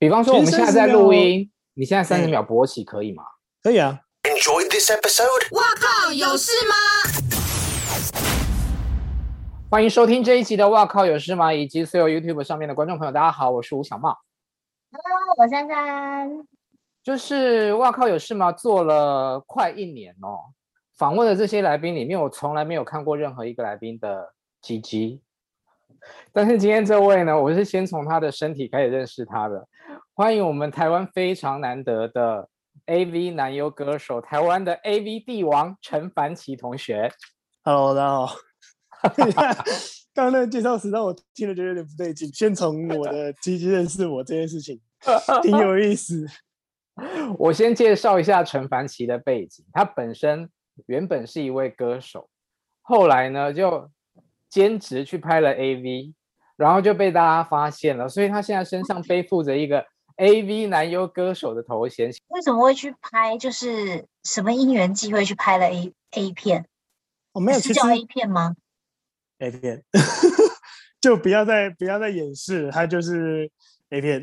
比方说我们现在在录音，你现在三十秒勃起可以吗？可以啊。Enjoy this episode。哇靠，有事吗？欢迎收听这一集的《哇靠有事吗》，以及所有 YouTube 上面的观众朋友，大家好，我是吴小茂。Hello，我珊珊。就是《哇靠有事吗》做了快一年哦，访问的这些来宾里面，我从来没有看过任何一个来宾的鸡鸡。但是今天这位呢，我是先从他的身体开始认识他的。欢迎我们台湾非常难得的 AV 男优歌手，台湾的 AV 帝王陈凡奇同学。Hello，大家好。刚刚那个介绍词让我听了觉得有点不对劲。先从我的 机机认识我这件事情，挺有意思。我先介绍一下陈凡奇的背景，他本身原本是一位歌手，后来呢就。兼职去拍了 AV，然后就被大家发现了，所以他现在身上背负着一个 AV 男优歌手的头衔。为什么会去拍？就是什么因缘机会去拍了 A A 片？我、哦、没有是叫 A 片吗？A 片，就不要再不要再掩饰，它就是 A 片，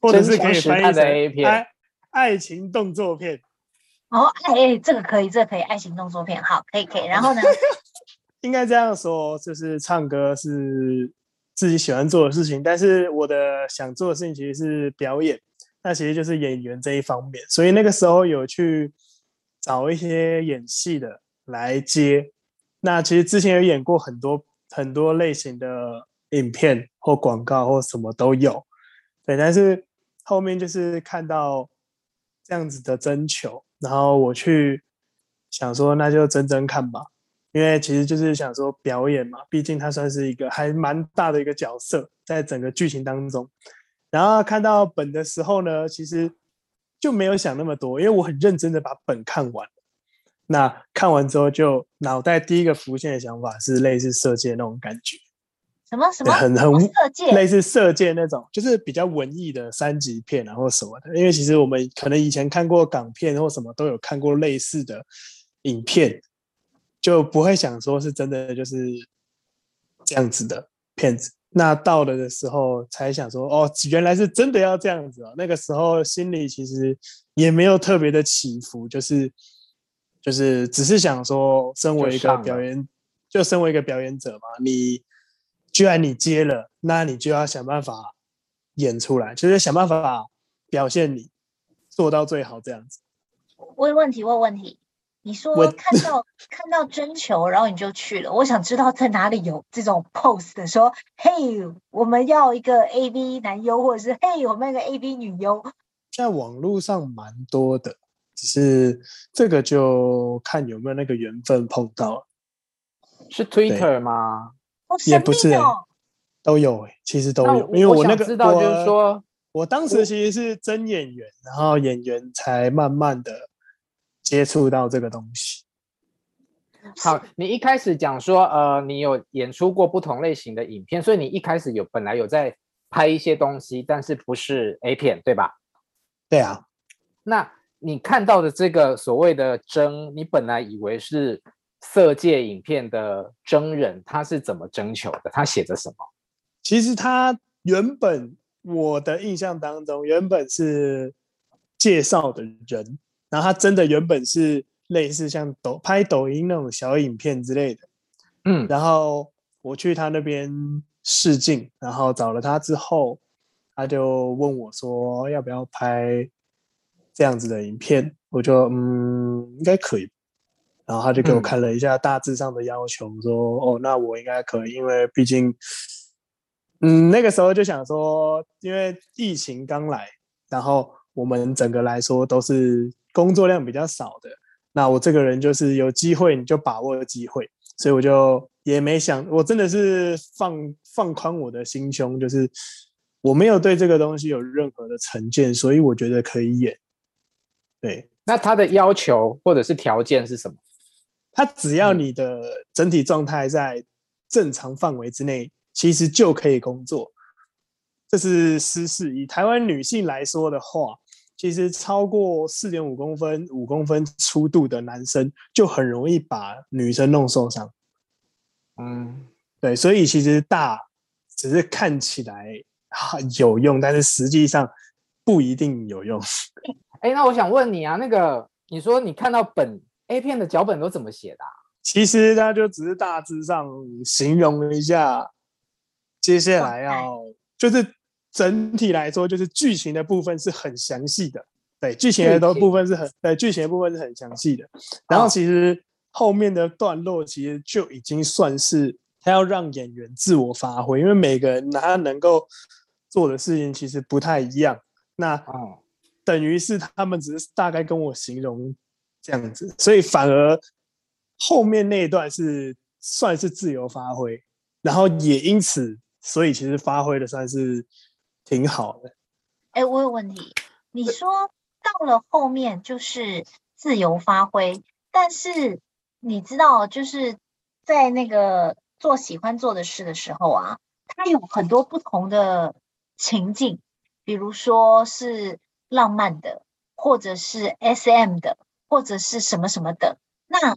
或者是可以翻译成 A 片爱爱情动作片。哦，哎哎，这个可以，这个可以，爱情动作片，好，可以可以。然后呢？应该这样说，就是唱歌是自己喜欢做的事情，但是我的想做的事情其实是表演，那其实就是演员这一方面。所以那个时候有去找一些演戏的来接。那其实之前有演过很多很多类型的影片或广告或什么都有，对。但是后面就是看到这样子的征求，然后我去想说，那就争争看吧。因为其实就是想说表演嘛，毕竟他算是一个还蛮大的一个角色，在整个剧情当中。然后看到本的时候呢，其实就没有想那么多，因为我很认真的把本看完。那看完之后，就脑袋第一个浮现的想法是类似射箭那种感觉。什么什么？很很色戒，类似色戒那种，就是比较文艺的三级片啊，或什么的。因为其实我们可能以前看过港片或什么，都有看过类似的影片。就不会想说是真的就是这样子的骗子，那到了的时候才想说哦，原来是真的要这样子哦。那个时候心里其实也没有特别的起伏，就是就是只是想说，身为一个表演，就，就身为一个表演者嘛，你居然你接了，那你就要想办法演出来，就是想办法表现你做到最好这样子。问问题，问问题。你说看到看到征求，然后你就去了。我想知道在哪里有这种 post 的说，嘿，我们要一个 A B 男优，或者是嘿，我们要一个 A B 女优。在网络上蛮多的，只是这个就看有没有那个缘分碰到。是 Twitter 吗？也不是、欸，都有诶、欸，其实都有。因为我那个知道就是说我，我当时其实是真演员，然后演员才慢慢的。接触到这个东西。好，你一开始讲说，呃，你有演出过不同类型的影片，所以你一开始有本来有在拍一些东西，但是不是 A 片，对吧？对啊。那你看到的这个所谓的征，你本来以为是色戒影片的征人，他是怎么征求的？他写着什么？其实他原本我的印象当中，原本是介绍的人。然后他真的原本是类似像抖拍抖音那种小影片之类的，嗯，然后我去他那边试镜，然后找了他之后，他就问我说要不要拍这样子的影片，我就嗯应该可以，然后他就给我看了一下大致上的要求，说哦那我应该可以，因为毕竟嗯那个时候就想说，因为疫情刚来，然后我们整个来说都是。工作量比较少的，那我这个人就是有机会你就把握机会，所以我就也没想，我真的是放放宽我的心胸，就是我没有对这个东西有任何的成见，所以我觉得可以演。对，那他的要求或者是条件是什么？他只要你的整体状态在正常范围之内，其实就可以工作。这是私事，以台湾女性来说的话。其实超过四点五公分、五公分粗度的男生就很容易把女生弄受伤。嗯，对，所以其实大只是看起来有用，但是实际上不一定有用。哎，那我想问你啊，那个你说你看到本 A 片的脚本都怎么写的啊？其实他就只是大致上形容一下，接下来要就是整体来说，就是剧情的部分是很详细的。对，剧情的部分是很对，剧情的部分是很详细的。然后其实后面的段落其实就已经算是他要让演员自我发挥，因为每个人他能够做的事情其实不太一样。那等于是他们只是大概跟我形容这样子，所以反而。后面那一段是算是自由发挥，然后也因此，所以其实发挥的算是挺好的。哎、我有问题，你说到了后面就是自由发挥，但是你知道，就是在那个做喜欢做的事的时候啊，它有很多不同的情境，比如说是浪漫的，或者是 SM 的，或者是什么什么的，那。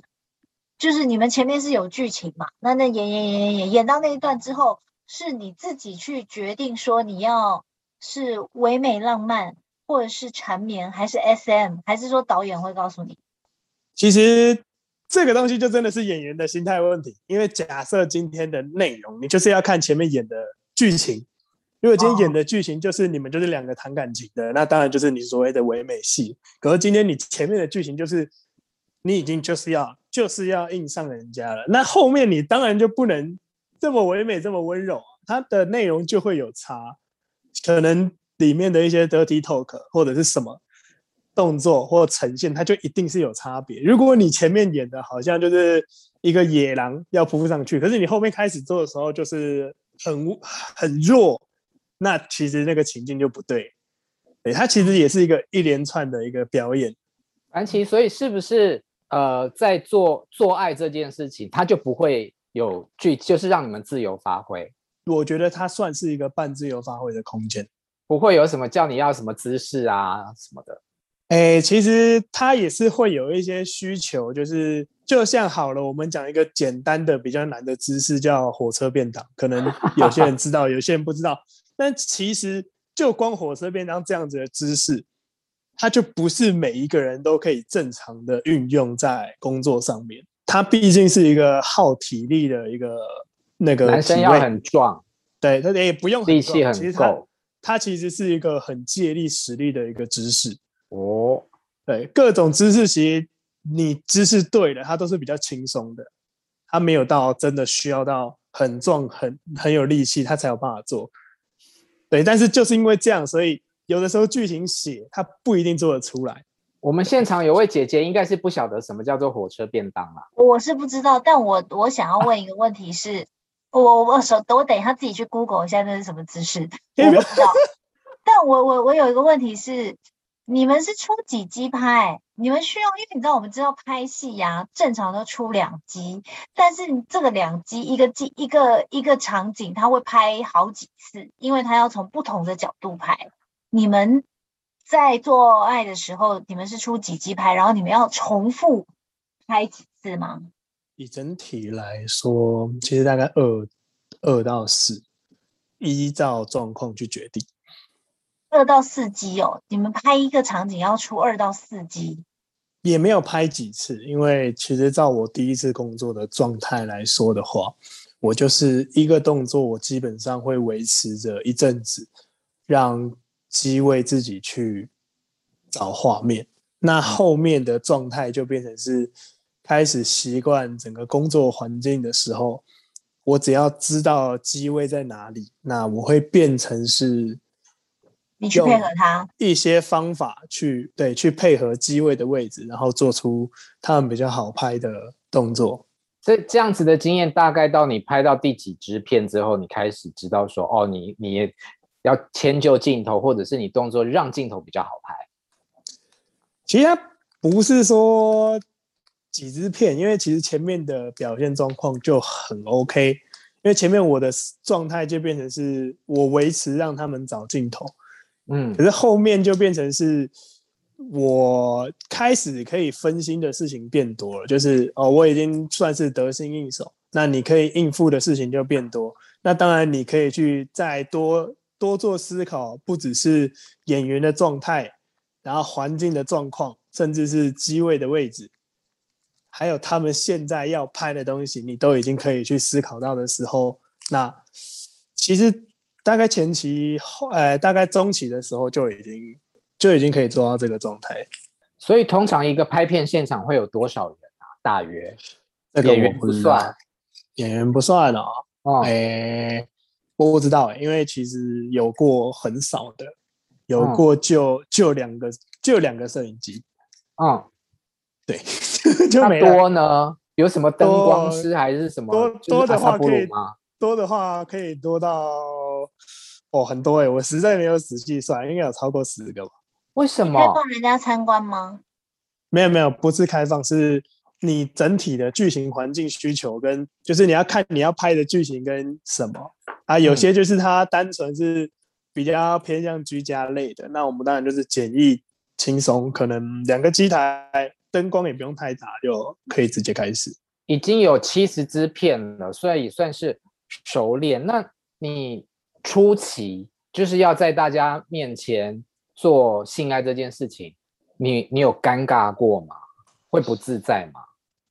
就是你们前面是有剧情嘛？那那演演演演演到那一段之后，是你自己去决定说你要是唯美浪漫，或者是缠绵，还是 SM，还是说导演会告诉你？其实这个东西就真的是演员的心态问题。因为假设今天的内容，你就是要看前面演的剧情。如果今天演的剧情就是你们就是两个谈感情的，那当然就是你所谓的唯美戏。可是今天你前面的剧情就是你已经就是要。就是要硬上人家了，那后面你当然就不能这么唯美，这么温柔，它的内容就会有差，可能里面的一些 dirty talk 或者是什么动作或呈现，它就一定是有差别。如果你前面演的好像就是一个野狼要扑上去，可是你后面开始做的时候就是很很弱，那其实那个情境就不对。对，它其实也是一个一连串的一个表演。安琪，所以是不是？呃，在做做爱这件事情，他就不会有剧，就是让你们自由发挥。我觉得它算是一个半自由发挥的空间，不会有什么叫你要什么姿势啊什么的。哎，其实它也是会有一些需求，就是就像好了，我们讲一个简单的比较难的姿势，叫火车便当，可能有些人知道，有些人不知道。但其实就光火车便当这样子的姿势。它就不是每一个人都可以正常的运用在工作上面，它毕竟是一个耗体力的一个那个。男生要很壮，对，他也不用力气很够。他其实是一个很借力使力的一个姿势。哦，对，各种姿势其实你姿势对了，它都是比较轻松的，它没有到真的需要到很壮、很很有力气，他才有办法做。对，但是就是因为这样，所以。有的时候剧情写他不一定做得出来。我们现场有位姐姐应该是不晓得什么叫做火车便当啦。我是不知道，但我我想要问一个问题是，啊、我我手我等一下自己去 Google 一下那是什么姿势，我不知道。但我我我有一个问题是，你们是出几机拍？你们需要，因为你知道我们知道拍戏呀、啊，正常都出两机，但是这个两机一个机一个一个场景，他会拍好几次，因为他要从不同的角度拍。你们在做爱的时候，你们是出几级拍，然后你们要重复拍几次吗？以整体来说，其实大概二二到四，依照状况去决定。二到四机哦，你们拍一个场景要出二到四机？也没有拍几次，因为其实照我第一次工作的状态来说的话，我就是一个动作，我基本上会维持着一阵子，让。机位自己去找画面，那后面的状态就变成是开始习惯整个工作环境的时候，我只要知道机位在哪里，那我会变成是你去配合他一些方法去对去配合机位的位置，然后做出他们比较好拍的动作。这这样子的经验，大概到你拍到第几支片之后，你开始知道说，哦，你你。要迁就镜头，或者是你动作让镜头比较好拍。其实它不是说几支片，因为其实前面的表现状况就很 OK。因为前面我的状态就变成是我维持让他们找镜头，嗯，可是后面就变成是我开始可以分心的事情变多了，就是哦，我已经算是得心应手，那你可以应付的事情就变多。那当然你可以去再多。多做思考，不只是演员的状态，然后环境的状况，甚至是机位的位置，还有他们现在要拍的东西，你都已经可以去思考到的时候，那其实大概前期后，呃，大概中期的时候就已经就已经可以做到这个状态。所以通常一个拍片现场会有多少人啊？大约？这个我不算，演员不算哦。哦，哎。我不知道，因为其实有过很少的，有过就、嗯、就两个就两个摄影机，嗯，对，就多呢？有什么灯光师还是什么？多多的话可以多的话可以多到哦很多哎，我实在没有仔细算，应该有超过十个吧？为什么？开放人家参观吗？没有没有，不是开放，是你整体的剧情环境需求跟就是你要看你要拍的剧情跟什么。啊，有些就是它单纯是比较偏向居家类的，嗯、那我们当然就是简易轻松，可能两个机台，灯光也不用太大，就可以直接开始。已经有七十支片了，所以也算是熟练。那你初期就是要在大家面前做性爱这件事情，你你有尴尬过吗？会不自在吗？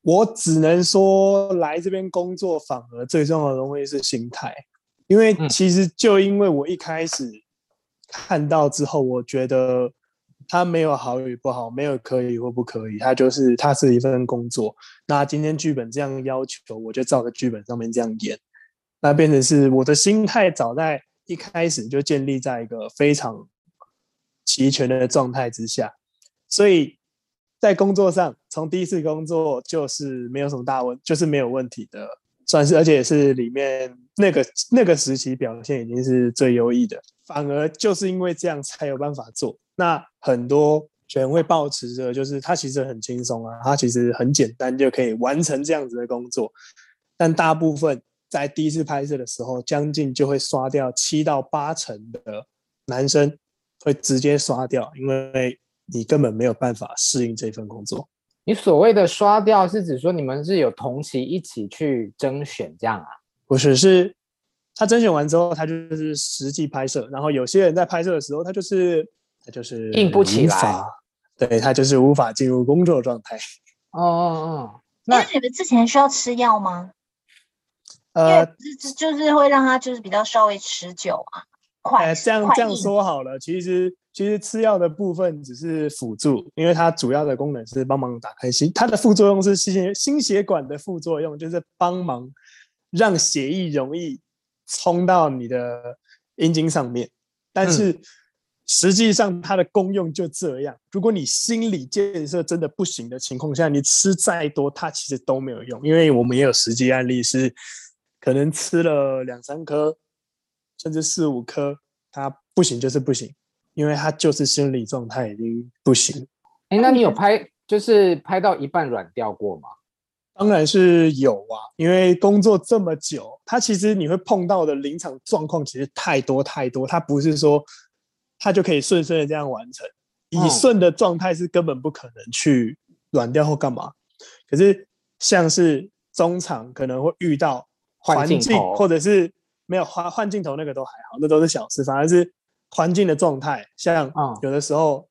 我只能说，来这边工作反而最重要的东西是心态。因为其实就因为我一开始看到之后，我觉得他没有好与不好，没有可以或不可以，他就是他是一份工作。那今天剧本这样要求，我就照着剧本上面这样演。那变成是我的心态早在一开始就建立在一个非常齐全的状态之下，所以在工作上从第一次工作就是没有什么大问，就是没有问题的。算是，而且也是里面那个那个时期表现已经是最优异的，反而就是因为这样才有办法做。那很多人会抱持着，就是他其实很轻松啊，他其实很简单就可以完成这样子的工作。但大部分在第一次拍摄的时候，将近就会刷掉七到八成的男生会直接刷掉，因为你根本没有办法适应这份工作。你所谓的刷掉是指说你们是有同期一起去甄选这样啊？不是，是他甄选完之后，他就是实际拍摄。然后有些人在拍摄的时候，他就是他就是硬不起来，对，他就是无法进入工作状态。哦哦哦，那你们之前需要吃药吗？呃，就就是会让他就是比较稍微持久啊，快。呃、这样这样说好了，其实。其实吃药的部分只是辅助，因为它主要的功能是帮忙打开心，它的副作用是心血心血管的副作用，就是帮忙让血液容易冲到你的阴茎上面。但是实际上它的功用就这样，如果你心理建设真的不行的情况下，你吃再多，它其实都没有用。因为我们也有实际案例是，可能吃了两三颗，甚至四五颗，它不行就是不行。因为他就是心理状态已经不行。哎，那你有拍就是拍到一半软掉过吗？当然是有啊，因为工作这么久，他其实你会碰到的临场状况其实太多太多，他不是说他就可以顺顺的这样完成，以顺的状态是根本不可能去软掉或干嘛。可是像是中场可能会遇到环境，或者是没有换换镜头那个都还好，那都是小事，反而是。环境的状态，像有的时候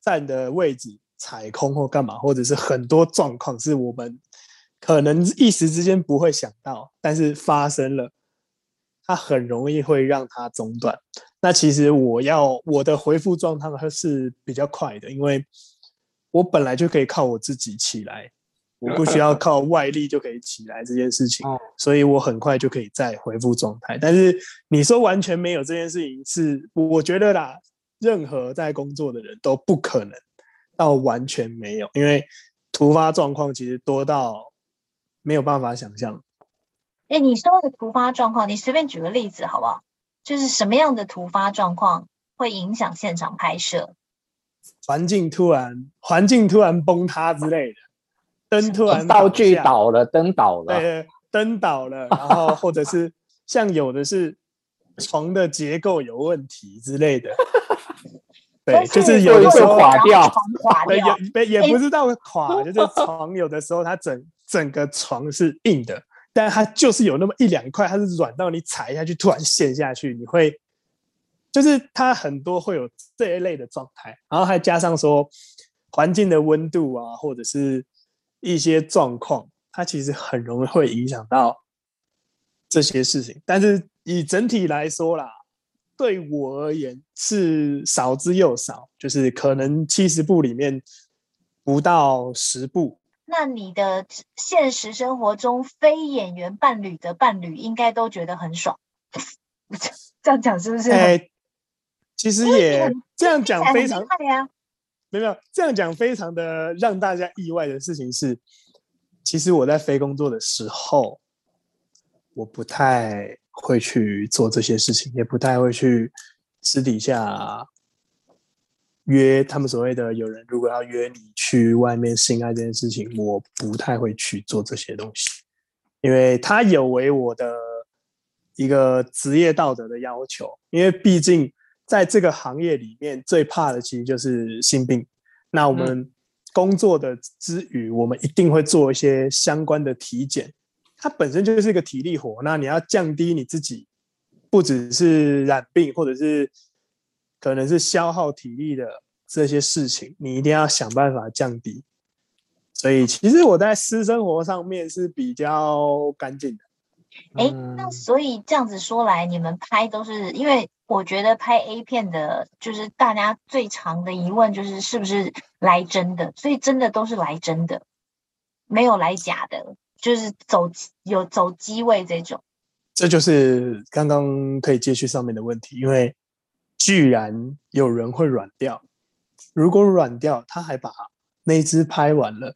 站的位置踩空或干嘛，或者是很多状况是我们可能一时之间不会想到，但是发生了，它很容易会让它中断。那其实我要我的回复状态是比较快的，因为我本来就可以靠我自己起来。我不需要靠外力就可以起来这件事情，所以我很快就可以再恢复状态。但是你说完全没有这件事情，是我觉得啦，任何在工作的人都不可能到完全没有，因为突发状况其实多到没有办法想象。哎，你说的突发状况，你随便举个例子好不好？就是什么样的突发状况会影响现场拍摄？环境突然，环境突然崩塌之类的。灯突然道具倒了，灯倒了，对，灯倒了，然后或者是像有的是床的结构有问题之类的，对，就是有的时候垮掉，对，也也不知道垮，就是床有的时候它整整个床是硬的，但它就是有那么一两块，它是软到你踩下去突然陷下去，你会就是它很多会有这一类的状态，然后还加上说环境的温度啊，或者是一些状况，它其实很容易会影响到这些事情。但是以整体来说啦，对我而言是少之又少，就是可能七十部里面不到十部。那你的现实生活中非演员伴侣的伴侣应该都觉得很爽，这样讲是不是？欸其实也这样讲非常，没有这样讲非常的让大家意外的事情是，其实我在非工作的时候，我不太会去做这些事情，也不太会去私底下约他们所谓的有人如果要约你去外面性爱这件事情，我不太会去做这些东西，因为他有违我的一个职业道德的要求，因为毕竟。在这个行业里面，最怕的其实就是心病。那我们工作的之余，我们一定会做一些相关的体检。它本身就是一个体力活，那你要降低你自己，不只是染病，或者是可能是消耗体力的这些事情，你一定要想办法降低。所以，其实我在私生活上面是比较干净的。哎，那所以这样子说来，你们拍都是因为。我觉得拍 A 片的，就是大家最常的疑问就是是不是来真的，所以真的都是来真的，没有来假的，就是走有走机位这种。这就是刚刚可以接续上面的问题，因为居然有人会软掉，如果软掉，他还把那一支拍完了，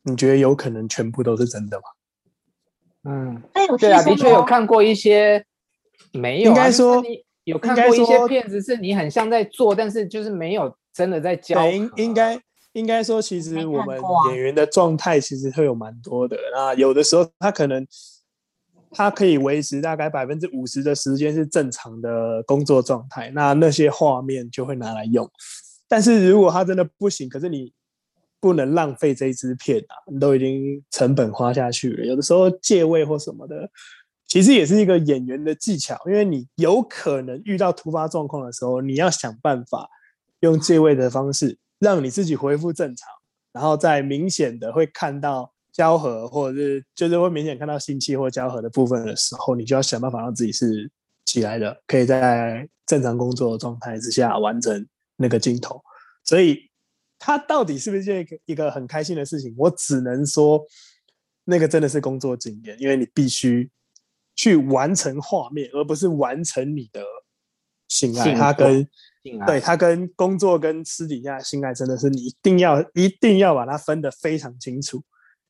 你觉得有可能全部都是真的吗？嗯，对啊，的确有看过一些，没有、啊，应该说。有看过一些片子，是你很像在做，但是就是没有真的在教。应应该应该说，其实我们演员的状态其实会有蛮多的。那有的时候他可能他可以维持大概百分之五十的时间是正常的工作状态，那那些画面就会拿来用。但是如果他真的不行，可是你不能浪费这一支片啊，你都已经成本花下去了。有的时候借位或什么的。其实也是一个演员的技巧，因为你有可能遇到突发状况的时候，你要想办法用借位的方式让你自己恢复正常，然后再明显的会看到交合，或者是就是会明显看到性器或交合的部分的时候，你就要想办法让自己是起来的，可以在正常工作的状态之下完成那个镜头。所以，他到底是不是一个一个很开心的事情？我只能说，那个真的是工作经验，因为你必须。去完成画面，而不是完成你的性爱。他跟对他跟工作跟私底下性爱真的是你一定要一定要把它分得非常清楚，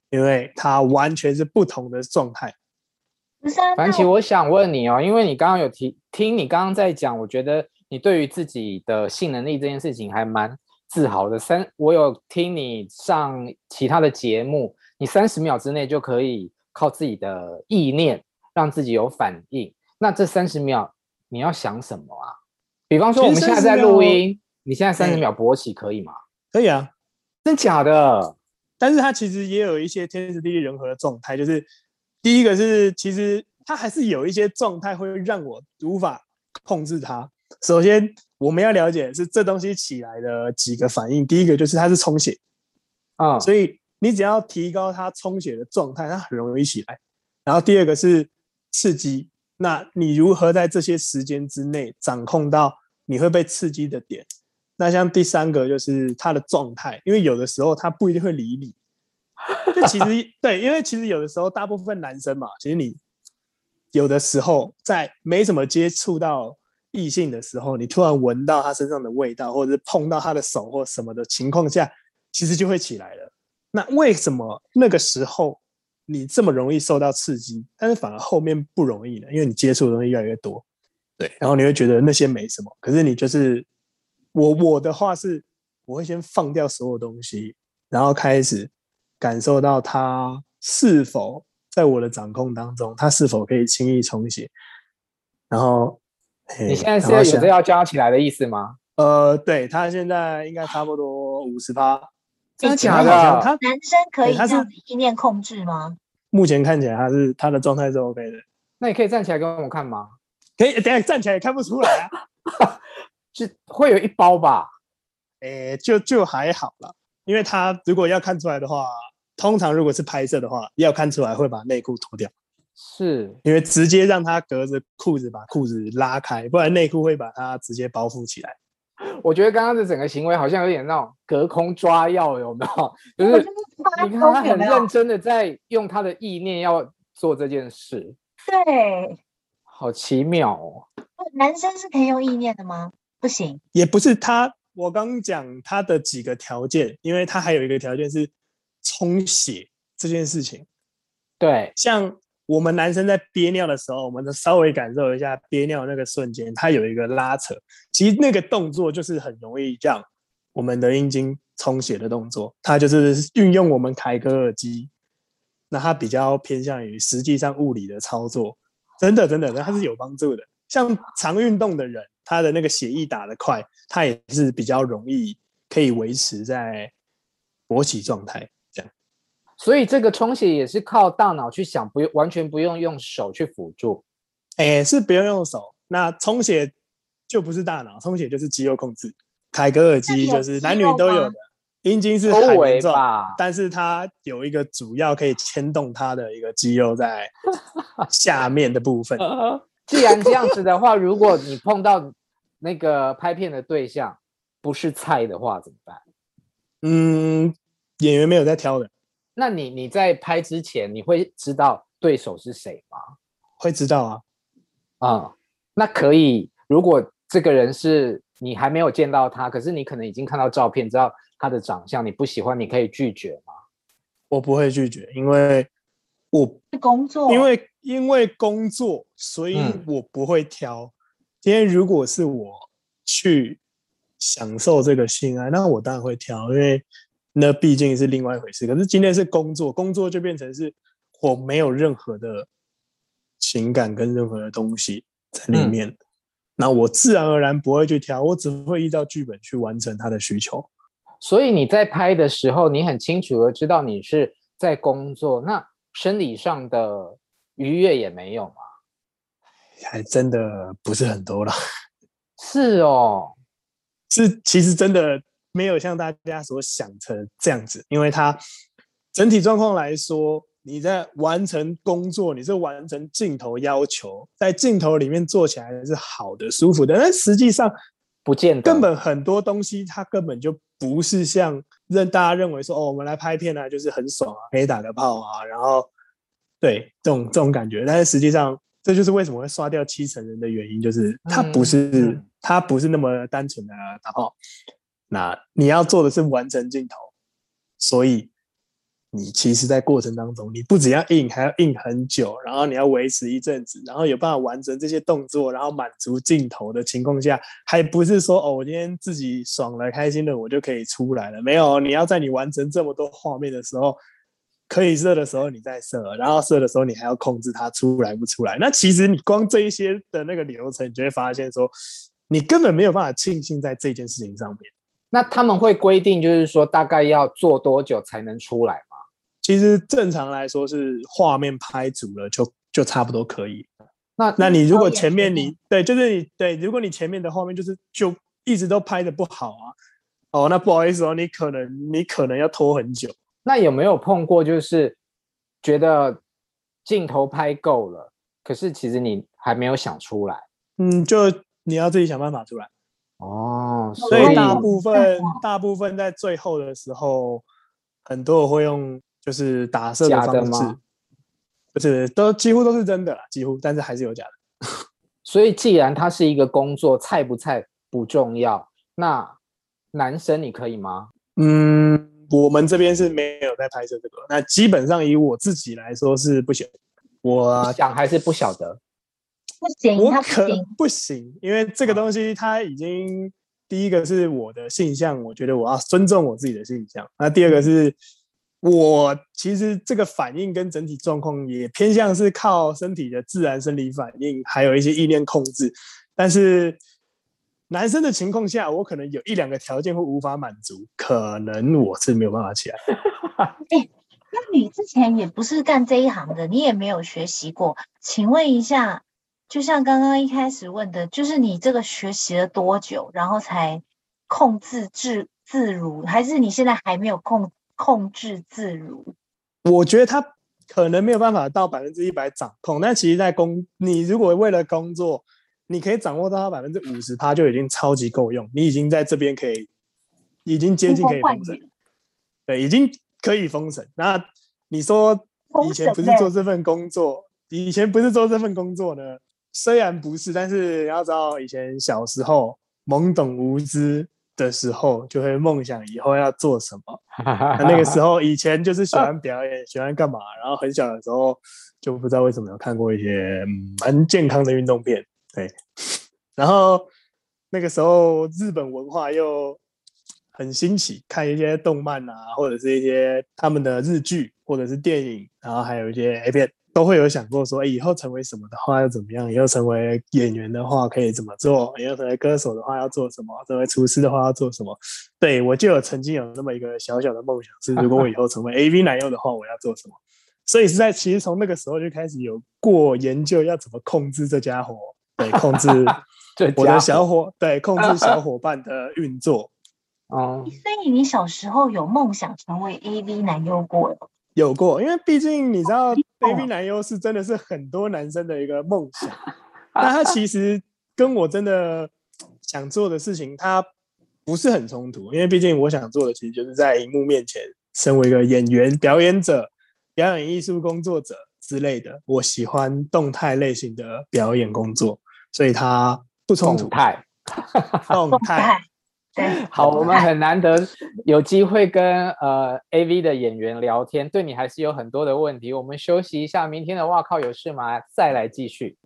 因为它完全是不同的状态。凡琪，我想问你哦，因为你刚刚有提听你刚刚在讲，我觉得你对于自己的性能力这件事情还蛮自豪的。三，我有听你上其他的节目，你三十秒之内就可以靠自己的意念。让自己有反应，那这三十秒你要想什么啊？比方说我们现在在录音，你现在三十秒勃起可以吗？可以啊，真假的？但是它其实也有一些天时地利人和的状态，就是第一个是其实它还是有一些状态会让我无法控制它。首先我们要了解是这东西起来的几个反应，第一个就是它是充血啊，所以你只要提高它充血的状态，它很容易起来。然后第二个是。刺激，那你如何在这些时间之内掌控到你会被刺激的点？那像第三个就是它的状态，因为有的时候他不一定会理你。就其实 对，因为其实有的时候大部分男生嘛，其实你有的时候在没怎么接触到异性的时候，你突然闻到他身上的味道，或者是碰到他的手或什么的情况下，其实就会起来了。那为什么那个时候？你这么容易受到刺激，但是反而后面不容易呢？因为你接触的东西越来越多，对，然后你会觉得那些没什么。可是你就是我，我的话是，我会先放掉所有东西，然后开始感受到它是否在我的掌控当中，它是否可以轻易充血。然后，你现在是要有着要加起来的意思吗？呃，对，他现在应该差不多五十趴。真的假的？他男生可以这样子意念控制吗？目前看起来他是他的状态是 OK 的。那你可以站起来给我们看吗？可以，等下站起来也看不出来啊。是会有一包吧？诶，就就还好啦，因为他如果要看出来的话，通常如果是拍摄的话，要看出来会把内裤脱掉，是因为直接让他隔着裤子把裤子拉开，不然内裤会把它直接包覆起来。我觉得刚刚的整个行为好像有点那种隔空抓药，有没有？就是你看他很认真的在用他的意念要做这件事，对，好奇妙哦。男生是可以用意念的吗？不行，也不是他。我刚讲他的几个条件，因为他还有一个条件是充血这件事情。对，像我们男生在憋尿的时候，我们稍微感受一下憋尿那个瞬间，它有一个拉扯，其实那个动作就是很容易让我们的阴茎充血的动作。它就是运用我们凯格尔肌，那它比较偏向于实际上物理的操作，真的真的，它是有帮助的。像常运动的人。他的那个血液打得快，他也是比较容易可以维持在勃起状态。所以这个充血也是靠大脑去想，不用完全不用用手去辅助。哎，是不用用手。那充血就不是大脑，充血就是肌肉控制。凯格尔肌就是男女都有的，阴茎是海绵状，但是它有一个主要可以牵动它的一个肌肉在 下面的部分。既然这样子的话，如果你碰到那个拍片的对象不是菜的话，怎么办？嗯，演员没有在挑的。那你你在拍之前，你会知道对手是谁吗？会知道啊。啊、嗯，那可以。如果这个人是你还没有见到他，可是你可能已经看到照片，知道他的长相，你不喜欢，你可以拒绝吗？我不会拒绝，因为我工作，因为。因为工作，所以我不会挑。嗯、今天如果是我去享受这个性爱，那我当然会挑，因为那毕竟是另外一回事。可是今天是工作，工作就变成是我没有任何的情感跟任何的东西在里面，嗯、那我自然而然不会去挑，我只会依照剧本去完成他的需求。所以你在拍的时候，你很清楚的知道你是在工作，那生理上的。愉悦也没有吗？还真的不是很多了。是哦，是其实真的没有像大家所想成这样子，因为它整体状况来说，你在完成工作，你是完成镜头要求，在镜头里面做起来是好的、舒服的，但实际上不见得，根本很多东西它根本就不是像认大家认为说哦，我们来拍片啊，就是很爽啊，可以打个炮啊，然后。对，这种这种感觉，但是实际上，这就是为什么会刷掉七成人的原因，就是它不是、嗯、它不是那么单纯的打炮。那你要做的是完成镜头，所以你其实，在过程当中，你不只要硬，还要硬很久，然后你要维持一阵子，然后有办法完成这些动作，然后满足镜头的情况下，还不是说哦，我今天自己爽了、开心了，我就可以出来了。没有，你要在你完成这么多画面的时候。可以射的时候你再射，然后射的时候你还要控制它出来不出来。那其实你光这一些的那个流程，你就会发现说，你根本没有办法庆幸在这件事情上面。那他们会规定，就是说大概要做多久才能出来吗？其实正常来说是画面拍足了就就差不多可以。那那你如果前面你对，就是你对，如果你前面的画面就是就一直都拍的不好啊，哦，那不好意思哦，你可能你可能要拖很久。那有没有碰过，就是觉得镜头拍够了，可是其实你还没有想出来？嗯，就你要自己想办法出来。哦，所以大部分大部分在最后的时候，很多人会用就是打色的方式，不是都几乎都是真的啦，几乎，但是还是有假的。所以既然它是一个工作，菜不菜不重要。那男生你可以吗？嗯。我们这边是没有在拍摄这个，那基本上以我自己来说是不行。我想还是不晓得，不行，我可不行，因为这个东西它已经第一个是我的性向，我觉得我要尊重我自己的性向。那第二个是我其实这个反应跟整体状况也偏向是靠身体的自然生理反应，还有一些意念控制，但是。男生的情况下，我可能有一两个条件会无法满足，可能我是没有办法起来。欸，那你之前也不是干这一行的，你也没有学习过，请问一下，就像刚刚一开始问的，就是你这个学习了多久，然后才控制自自如，还是你现在还没有控控制自如？我觉得他可能没有办法到百分之一百掌控，但其实，在工你如果为了工作，你可以掌握到它百分之五十，它就已经超级够用。你已经在这边可以，已经接近可以封神，对，已经可以封神。那你说以前不是做这份工作，以前不是做这份工作呢？虽然不是，但是要知道，以前小时候懵懂无知的时候，就会梦想以后要做什么。那那个时候，以前就是喜欢表演，喜欢干嘛？然后很小的时候，就不知道为什么有看过一些蛮健康的运动片。对，然后那个时候日本文化又很新奇，看一些动漫啊，或者是一些他们的日剧，或者是电影，然后还有一些 A 片。都会有想过说，以后成为什么的话要怎么样？以后成为演员的话可以怎么做？以后成为歌手的话要做什么？成为厨师的话要做什么？对，我就有曾经有那么一个小小的梦想，是 如果我以后成为 AV 男优的话，我要做什么？所以是在其实从那个时候就开始有过研究要怎么控制这家伙，对，控制 我的小伙，对，控制小伙伴的运作。哦，所以你小时候有梦想成为 AV 男优过？有过，因为毕竟你知道，AV 男优是真的是很多男生的一个梦想。那他其实跟我真的想做的事情，他不是很冲突。因为毕竟我想做的，其实就是在荧幕面前，身为一个演员、表演者、表演艺术工作者之类的。我喜欢动态类型的表演工作，所以他不冲突。动态，动态。好，我们很难得有机会跟呃 AV 的演员聊天，对你还是有很多的问题。我们休息一下，明天的哇靠有事吗？再来继续。